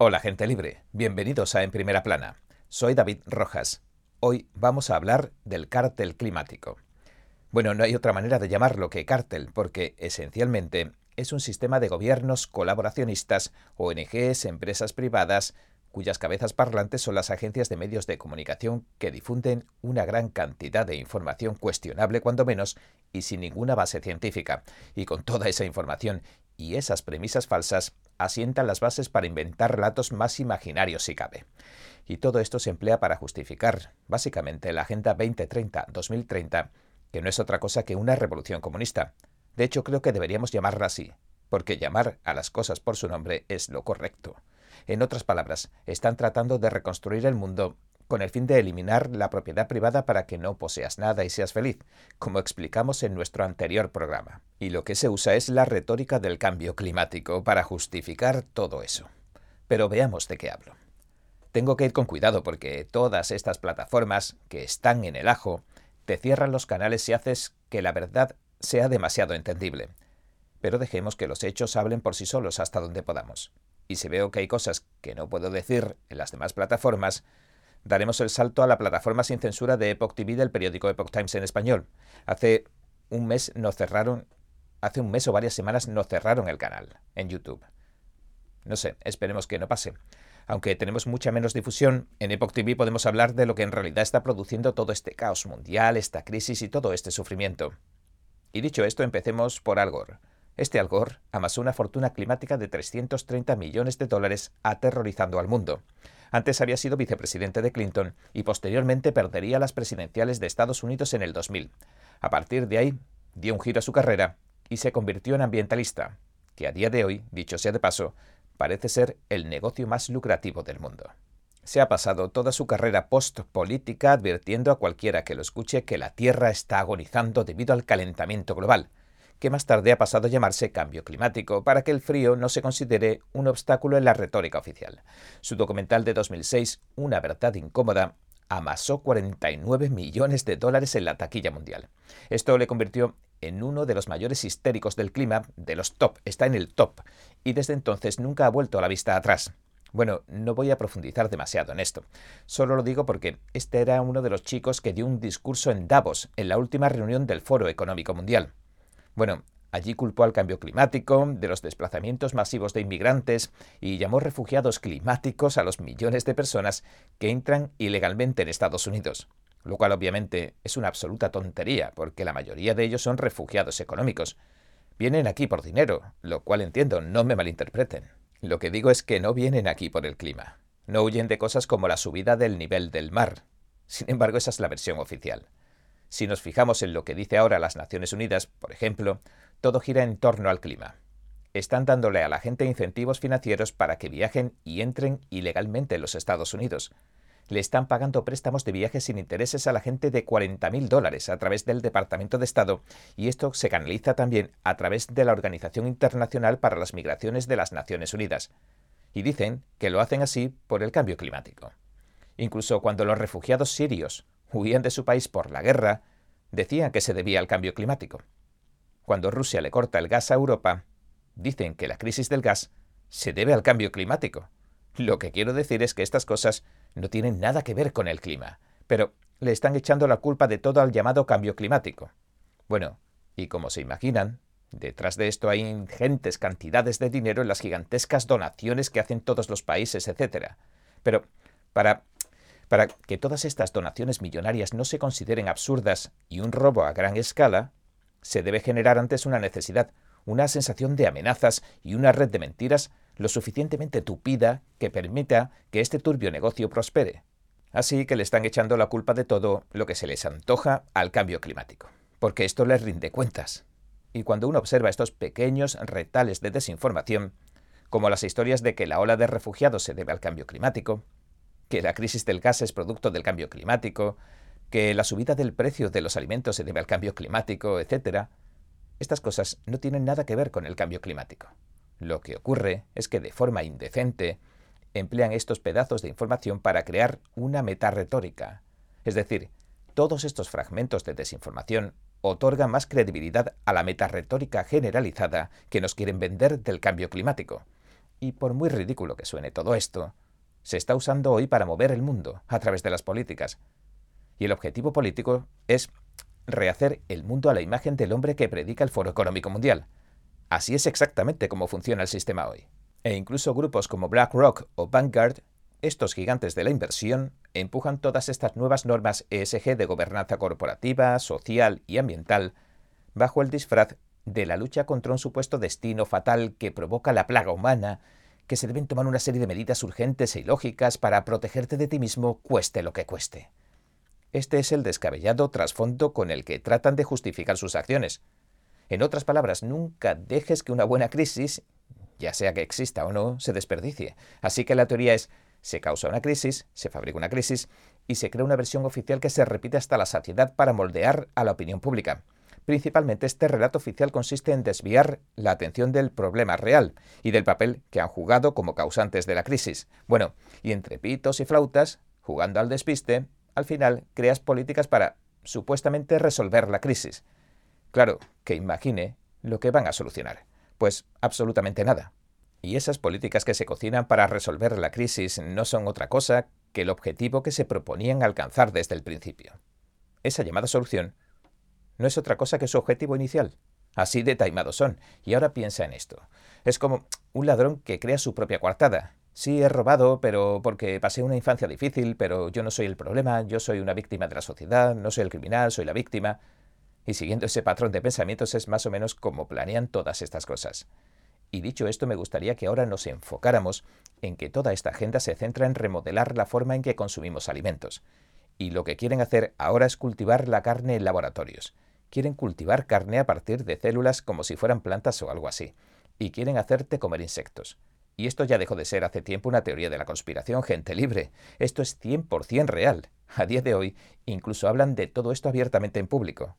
Hola gente libre, bienvenidos a En Primera Plana. Soy David Rojas. Hoy vamos a hablar del cártel climático. Bueno, no hay otra manera de llamarlo que cártel, porque esencialmente es un sistema de gobiernos colaboracionistas, ONGs, empresas privadas, cuyas cabezas parlantes son las agencias de medios de comunicación que difunden una gran cantidad de información cuestionable cuando menos y sin ninguna base científica. Y con toda esa información y esas premisas falsas asientan las bases para inventar relatos más imaginarios si cabe. Y todo esto se emplea para justificar, básicamente, la Agenda 2030-2030, que no es otra cosa que una revolución comunista. De hecho, creo que deberíamos llamarla así, porque llamar a las cosas por su nombre es lo correcto. En otras palabras, están tratando de reconstruir el mundo con el fin de eliminar la propiedad privada para que no poseas nada y seas feliz, como explicamos en nuestro anterior programa. Y lo que se usa es la retórica del cambio climático para justificar todo eso. Pero veamos de qué hablo. Tengo que ir con cuidado porque todas estas plataformas que están en el ajo te cierran los canales si haces que la verdad sea demasiado entendible. Pero dejemos que los hechos hablen por sí solos hasta donde podamos. Y si veo que hay cosas que no puedo decir en las demás plataformas, daremos el salto a la plataforma sin censura de Epoch TV del periódico Epoch Times en español. Hace un mes nos cerraron, hace un mes o varias semanas nos cerraron el canal en YouTube. No sé, esperemos que no pase. Aunque tenemos mucha menos difusión, en Epoch TV podemos hablar de lo que en realidad está produciendo todo este caos mundial, esta crisis y todo este sufrimiento. Y dicho esto, empecemos por Al Gore. Este Al Gore amasó una fortuna climática de 330 millones de dólares aterrorizando al mundo. Antes había sido vicepresidente de Clinton y posteriormente perdería las presidenciales de Estados Unidos en el 2000. A partir de ahí, dio un giro a su carrera y se convirtió en ambientalista, que a día de hoy, dicho sea de paso, parece ser el negocio más lucrativo del mundo. Se ha pasado toda su carrera post-política advirtiendo a cualquiera que lo escuche que la Tierra está agonizando debido al calentamiento global, que más tarde ha pasado a llamarse cambio climático, para que el frío no se considere un obstáculo en la retórica oficial. Su documental de 2006, Una verdad incómoda, amasó 49 millones de dólares en la taquilla mundial. Esto le convirtió en uno de los mayores histéricos del clima, de los top, está en el top, y desde entonces nunca ha vuelto a la vista atrás. Bueno, no voy a profundizar demasiado en esto. Solo lo digo porque este era uno de los chicos que dio un discurso en Davos, en la última reunión del Foro Económico Mundial. Bueno, allí culpó al cambio climático, de los desplazamientos masivos de inmigrantes y llamó refugiados climáticos a los millones de personas que entran ilegalmente en Estados Unidos. Lo cual obviamente es una absoluta tontería, porque la mayoría de ellos son refugiados económicos. Vienen aquí por dinero, lo cual entiendo, no me malinterpreten. Lo que digo es que no vienen aquí por el clima. No huyen de cosas como la subida del nivel del mar. Sin embargo, esa es la versión oficial. Si nos fijamos en lo que dice ahora las Naciones Unidas, por ejemplo, todo gira en torno al clima. Están dándole a la gente incentivos financieros para que viajen y entren ilegalmente en los Estados Unidos. Le están pagando préstamos de viajes sin intereses a la gente de 40.000 dólares a través del Departamento de Estado y esto se canaliza también a través de la Organización Internacional para las Migraciones de las Naciones Unidas. Y dicen que lo hacen así por el cambio climático. Incluso cuando los refugiados sirios huían de su país por la guerra, decían que se debía al cambio climático. Cuando Rusia le corta el gas a Europa, dicen que la crisis del gas se debe al cambio climático. Lo que quiero decir es que estas cosas no tienen nada que ver con el clima, pero le están echando la culpa de todo al llamado cambio climático. Bueno, y como se imaginan, detrás de esto hay ingentes cantidades de dinero en las gigantescas donaciones que hacen todos los países, etc. Pero para para que todas estas donaciones millonarias no se consideren absurdas y un robo a gran escala, se debe generar antes una necesidad, una sensación de amenazas y una red de mentiras lo suficientemente tupida que permita que este turbio negocio prospere. Así que le están echando la culpa de todo lo que se les antoja al cambio climático, porque esto les rinde cuentas. Y cuando uno observa estos pequeños retales de desinformación, como las historias de que la ola de refugiados se debe al cambio climático, que la crisis del gas es producto del cambio climático, que la subida del precio de los alimentos se debe al cambio climático, etc., estas cosas no tienen nada que ver con el cambio climático. Lo que ocurre es que de forma indecente emplean estos pedazos de información para crear una metaretórica. Es decir, todos estos fragmentos de desinformación otorgan más credibilidad a la metaretórica generalizada que nos quieren vender del cambio climático. Y por muy ridículo que suene todo esto, se está usando hoy para mover el mundo a través de las políticas. Y el objetivo político es rehacer el mundo a la imagen del hombre que predica el Foro Económico Mundial. Así es exactamente como funciona el sistema hoy. E incluso grupos como BlackRock o Vanguard, estos gigantes de la inversión, empujan todas estas nuevas normas ESG de gobernanza corporativa, social y ambiental bajo el disfraz de la lucha contra un supuesto destino fatal que provoca la plaga humana, que se deben tomar una serie de medidas urgentes e ilógicas para protegerte de ti mismo, cueste lo que cueste. Este es el descabellado trasfondo con el que tratan de justificar sus acciones. En otras palabras, nunca dejes que una buena crisis, ya sea que exista o no, se desperdicie. Así que la teoría es, se causa una crisis, se fabrica una crisis, y se crea una versión oficial que se repite hasta la saciedad para moldear a la opinión pública. Principalmente este relato oficial consiste en desviar la atención del problema real y del papel que han jugado como causantes de la crisis. Bueno, y entre pitos y flautas, jugando al despiste, al final creas políticas para supuestamente resolver la crisis. Claro, que imagine lo que van a solucionar. Pues absolutamente nada. Y esas políticas que se cocinan para resolver la crisis no son otra cosa que el objetivo que se proponían alcanzar desde el principio. Esa llamada solución no es otra cosa que su objetivo inicial. Así de taimados son. Y ahora piensa en esto. Es como un ladrón que crea su propia coartada. Sí, he robado, pero porque pasé una infancia difícil, pero yo no soy el problema, yo soy una víctima de la sociedad, no soy el criminal, soy la víctima. Y siguiendo ese patrón de pensamientos es más o menos como planean todas estas cosas. Y dicho esto, me gustaría que ahora nos enfocáramos en que toda esta agenda se centra en remodelar la forma en que consumimos alimentos. Y lo que quieren hacer ahora es cultivar la carne en laboratorios quieren cultivar carne a partir de células como si fueran plantas o algo así, y quieren hacerte comer insectos. Y esto ya dejó de ser hace tiempo una teoría de la conspiración, gente libre. Esto es 100% real. A día de hoy, incluso hablan de todo esto abiertamente en público.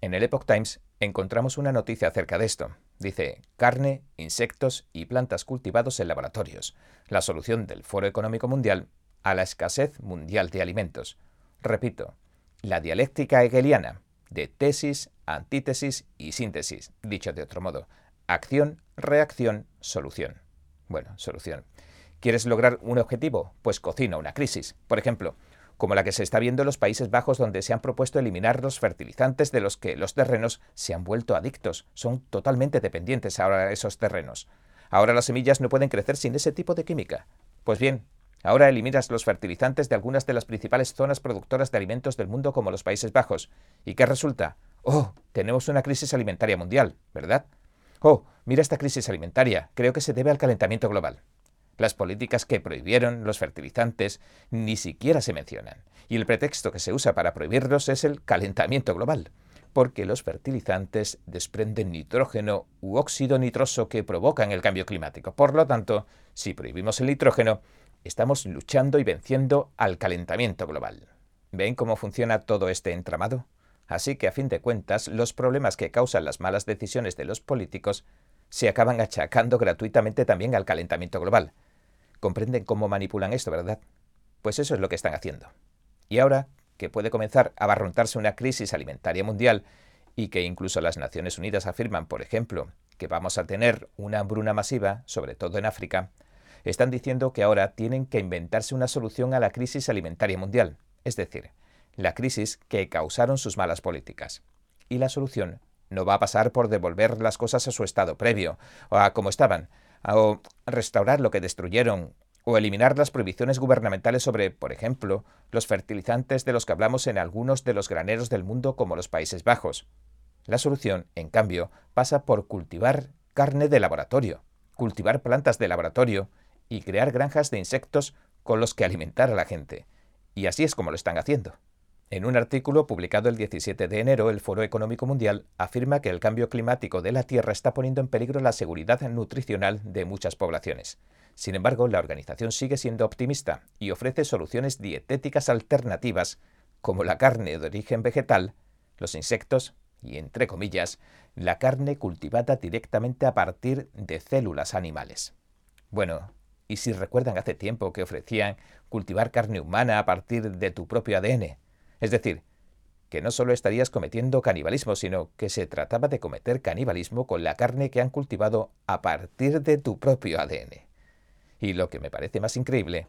En el Epoch Times encontramos una noticia acerca de esto. Dice, carne, insectos y plantas cultivados en laboratorios. La solución del Foro Económico Mundial a la escasez mundial de alimentos. Repito, la dialéctica hegeliana, de tesis, antítesis y síntesis. Dicho de otro modo, acción, reacción, solución. Bueno, solución. ¿Quieres lograr un objetivo? Pues cocina una crisis. Por ejemplo, como la que se está viendo en los Países Bajos donde se han propuesto eliminar los fertilizantes de los que los terrenos se han vuelto adictos. Son totalmente dependientes ahora esos terrenos. Ahora las semillas no pueden crecer sin ese tipo de química. Pues bien, Ahora eliminas los fertilizantes de algunas de las principales zonas productoras de alimentos del mundo como los Países Bajos. ¿Y qué resulta? Oh, tenemos una crisis alimentaria mundial, ¿verdad? Oh, mira esta crisis alimentaria. Creo que se debe al calentamiento global. Las políticas que prohibieron los fertilizantes ni siquiera se mencionan. Y el pretexto que se usa para prohibirlos es el calentamiento global porque los fertilizantes desprenden nitrógeno u óxido nitroso que provocan el cambio climático. Por lo tanto, si prohibimos el nitrógeno, Estamos luchando y venciendo al calentamiento global. ¿Ven cómo funciona todo este entramado? Así que a fin de cuentas, los problemas que causan las malas decisiones de los políticos se acaban achacando gratuitamente también al calentamiento global. ¿Comprenden cómo manipulan esto, verdad? Pues eso es lo que están haciendo. Y ahora que puede comenzar a barrontarse una crisis alimentaria mundial y que incluso las Naciones Unidas afirman, por ejemplo, que vamos a tener una hambruna masiva, sobre todo en África, están diciendo que ahora tienen que inventarse una solución a la crisis alimentaria mundial, es decir, la crisis que causaron sus malas políticas. Y la solución no va a pasar por devolver las cosas a su estado previo, o a como estaban, o restaurar lo que destruyeron, o eliminar las prohibiciones gubernamentales sobre, por ejemplo, los fertilizantes de los que hablamos en algunos de los graneros del mundo como los Países Bajos. La solución, en cambio, pasa por cultivar carne de laboratorio, cultivar plantas de laboratorio y crear granjas de insectos con los que alimentar a la gente. Y así es como lo están haciendo. En un artículo publicado el 17 de enero, el Foro Económico Mundial afirma que el cambio climático de la Tierra está poniendo en peligro la seguridad nutricional de muchas poblaciones. Sin embargo, la organización sigue siendo optimista y ofrece soluciones dietéticas alternativas, como la carne de origen vegetal, los insectos y, entre comillas, la carne cultivada directamente a partir de células animales. Bueno, y si recuerdan hace tiempo que ofrecían cultivar carne humana a partir de tu propio ADN. Es decir, que no solo estarías cometiendo canibalismo, sino que se trataba de cometer canibalismo con la carne que han cultivado a partir de tu propio ADN. Y lo que me parece más increíble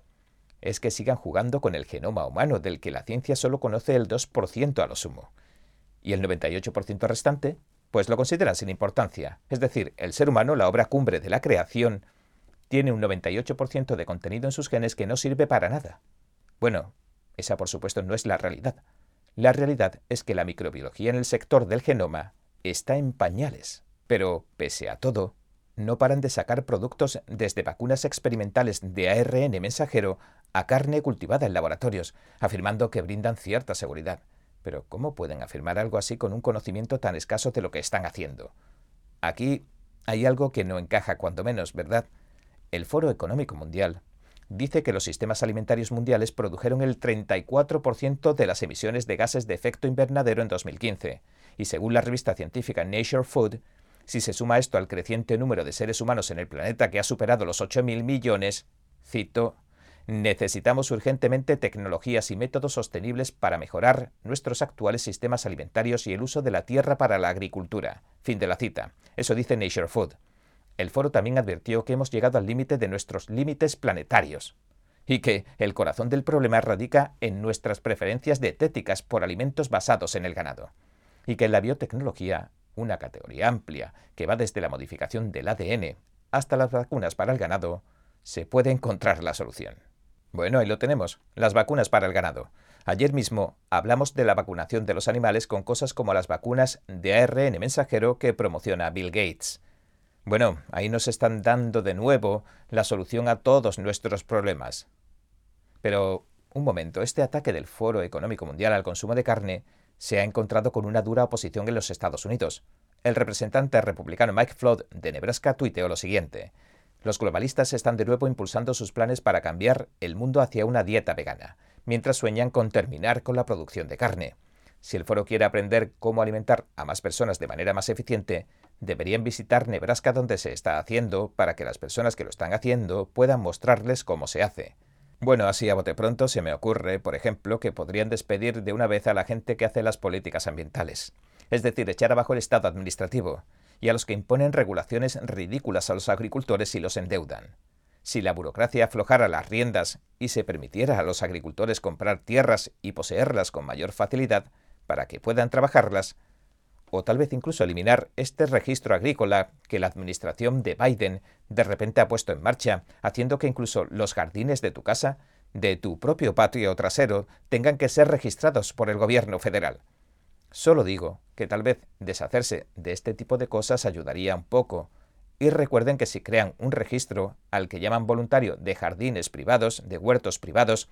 es que sigan jugando con el genoma humano, del que la ciencia solo conoce el 2% a lo sumo. Y el 98% restante, pues lo consideran sin importancia. Es decir, el ser humano, la obra cumbre de la creación, tiene un 98% de contenido en sus genes que no sirve para nada. Bueno, esa por supuesto no es la realidad. La realidad es que la microbiología en el sector del genoma está en pañales. Pero, pese a todo, no paran de sacar productos desde vacunas experimentales de ARN mensajero a carne cultivada en laboratorios, afirmando que brindan cierta seguridad. Pero ¿cómo pueden afirmar algo así con un conocimiento tan escaso de lo que están haciendo? Aquí hay algo que no encaja cuando menos, ¿verdad? El Foro Económico Mundial dice que los sistemas alimentarios mundiales produjeron el 34% de las emisiones de gases de efecto invernadero en 2015, y según la revista científica Nature Food, si se suma esto al creciente número de seres humanos en el planeta que ha superado los 8.000 millones, cito, necesitamos urgentemente tecnologías y métodos sostenibles para mejorar nuestros actuales sistemas alimentarios y el uso de la tierra para la agricultura. Fin de la cita. Eso dice Nature Food. El foro también advirtió que hemos llegado al límite de nuestros límites planetarios y que el corazón del problema radica en nuestras preferencias dietéticas por alimentos basados en el ganado, y que en la biotecnología, una categoría amplia que va desde la modificación del ADN hasta las vacunas para el ganado, se puede encontrar la solución. Bueno, ahí lo tenemos, las vacunas para el ganado. Ayer mismo hablamos de la vacunación de los animales con cosas como las vacunas de ARN mensajero que promociona Bill Gates. Bueno, ahí nos están dando de nuevo la solución a todos nuestros problemas. Pero, un momento, este ataque del Foro Económico Mundial al consumo de carne se ha encontrado con una dura oposición en los Estados Unidos. El representante republicano Mike Flood de Nebraska tuiteó lo siguiente. Los globalistas están de nuevo impulsando sus planes para cambiar el mundo hacia una dieta vegana, mientras sueñan con terminar con la producción de carne. Si el foro quiere aprender cómo alimentar a más personas de manera más eficiente, deberían visitar Nebraska donde se está haciendo para que las personas que lo están haciendo puedan mostrarles cómo se hace. Bueno, así a bote pronto se me ocurre, por ejemplo, que podrían despedir de una vez a la gente que hace las políticas ambientales, es decir, echar abajo el Estado administrativo, y a los que imponen regulaciones ridículas a los agricultores y los endeudan. Si la burocracia aflojara las riendas y se permitiera a los agricultores comprar tierras y poseerlas con mayor facilidad para que puedan trabajarlas, o tal vez incluso eliminar este registro agrícola que la administración de Biden de repente ha puesto en marcha, haciendo que incluso los jardines de tu casa, de tu propio patio trasero, tengan que ser registrados por el gobierno federal. Solo digo que tal vez deshacerse de este tipo de cosas ayudaría un poco. Y recuerden que si crean un registro al que llaman voluntario de jardines privados, de huertos privados,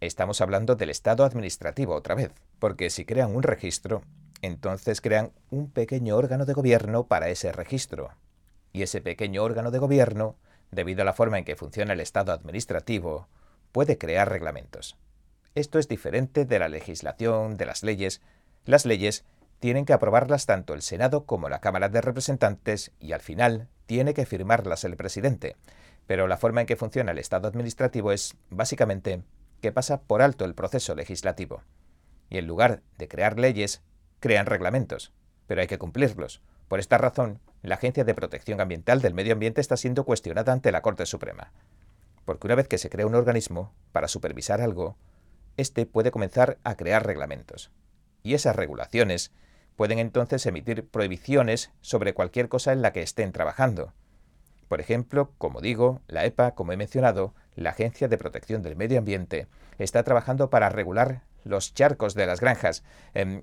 estamos hablando del Estado administrativo otra vez, porque si crean un registro, entonces crean un pequeño órgano de gobierno para ese registro. Y ese pequeño órgano de gobierno, debido a la forma en que funciona el Estado administrativo, puede crear reglamentos. Esto es diferente de la legislación, de las leyes. Las leyes tienen que aprobarlas tanto el Senado como la Cámara de Representantes y al final tiene que firmarlas el presidente. Pero la forma en que funciona el Estado administrativo es, básicamente, que pasa por alto el proceso legislativo. Y en lugar de crear leyes, crean reglamentos, pero hay que cumplirlos. Por esta razón, la Agencia de Protección Ambiental del Medio Ambiente está siendo cuestionada ante la Corte Suprema. Porque una vez que se crea un organismo para supervisar algo, éste puede comenzar a crear reglamentos. Y esas regulaciones pueden entonces emitir prohibiciones sobre cualquier cosa en la que estén trabajando. Por ejemplo, como digo, la EPA, como he mencionado, la Agencia de Protección del Medio Ambiente, está trabajando para regular los charcos de las granjas, em,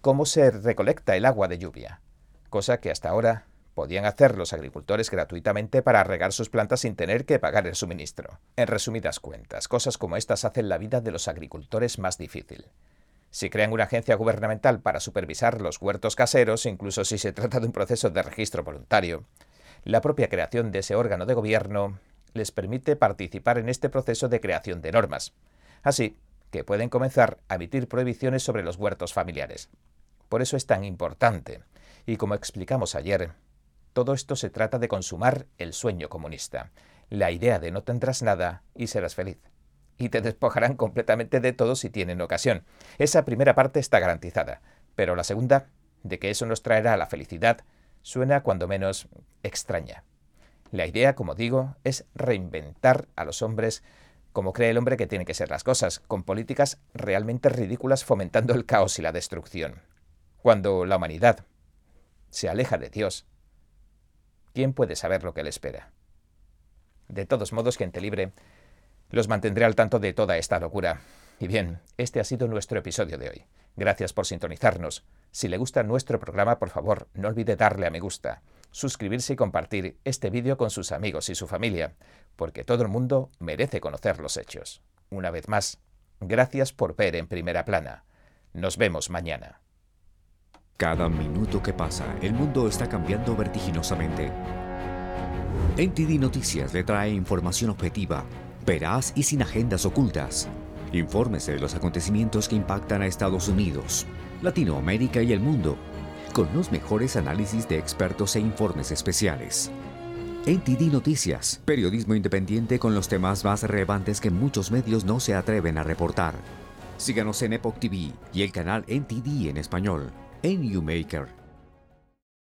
cómo se recolecta el agua de lluvia, cosa que hasta ahora podían hacer los agricultores gratuitamente para regar sus plantas sin tener que pagar el suministro. En resumidas cuentas, cosas como estas hacen la vida de los agricultores más difícil. Si crean una agencia gubernamental para supervisar los huertos caseros, incluso si se trata de un proceso de registro voluntario, la propia creación de ese órgano de gobierno les permite participar en este proceso de creación de normas. Así, que pueden comenzar a emitir prohibiciones sobre los huertos familiares. Por eso es tan importante. Y como explicamos ayer, todo esto se trata de consumar el sueño comunista, la idea de no tendrás nada y serás feliz. y te despojarán completamente de todo si tienen ocasión. Esa primera parte está garantizada, pero la segunda, de que eso nos traerá la felicidad, suena cuando menos extraña. La idea, como digo, es reinventar a los hombres como cree el hombre que tienen que ser las cosas, con políticas realmente ridículas fomentando el caos y la destrucción. Cuando la humanidad se aleja de Dios, ¿quién puede saber lo que le espera? De todos modos, gente libre, los mantendré al tanto de toda esta locura. Y bien, este ha sido nuestro episodio de hoy. Gracias por sintonizarnos. Si le gusta nuestro programa, por favor, no olvide darle a me gusta, suscribirse y compartir este vídeo con sus amigos y su familia, porque todo el mundo merece conocer los hechos. Una vez más, gracias por ver en primera plana. Nos vemos mañana. Cada minuto que pasa, el mundo está cambiando vertiginosamente. NTD Noticias le trae información objetiva, veraz y sin agendas ocultas. Infórmese de los acontecimientos que impactan a Estados Unidos, Latinoamérica y el mundo, con los mejores análisis de expertos e informes especiales. NTD Noticias, periodismo independiente con los temas más relevantes que muchos medios no se atreven a reportar. Síganos en Epoch TV y el canal NTD en español, en.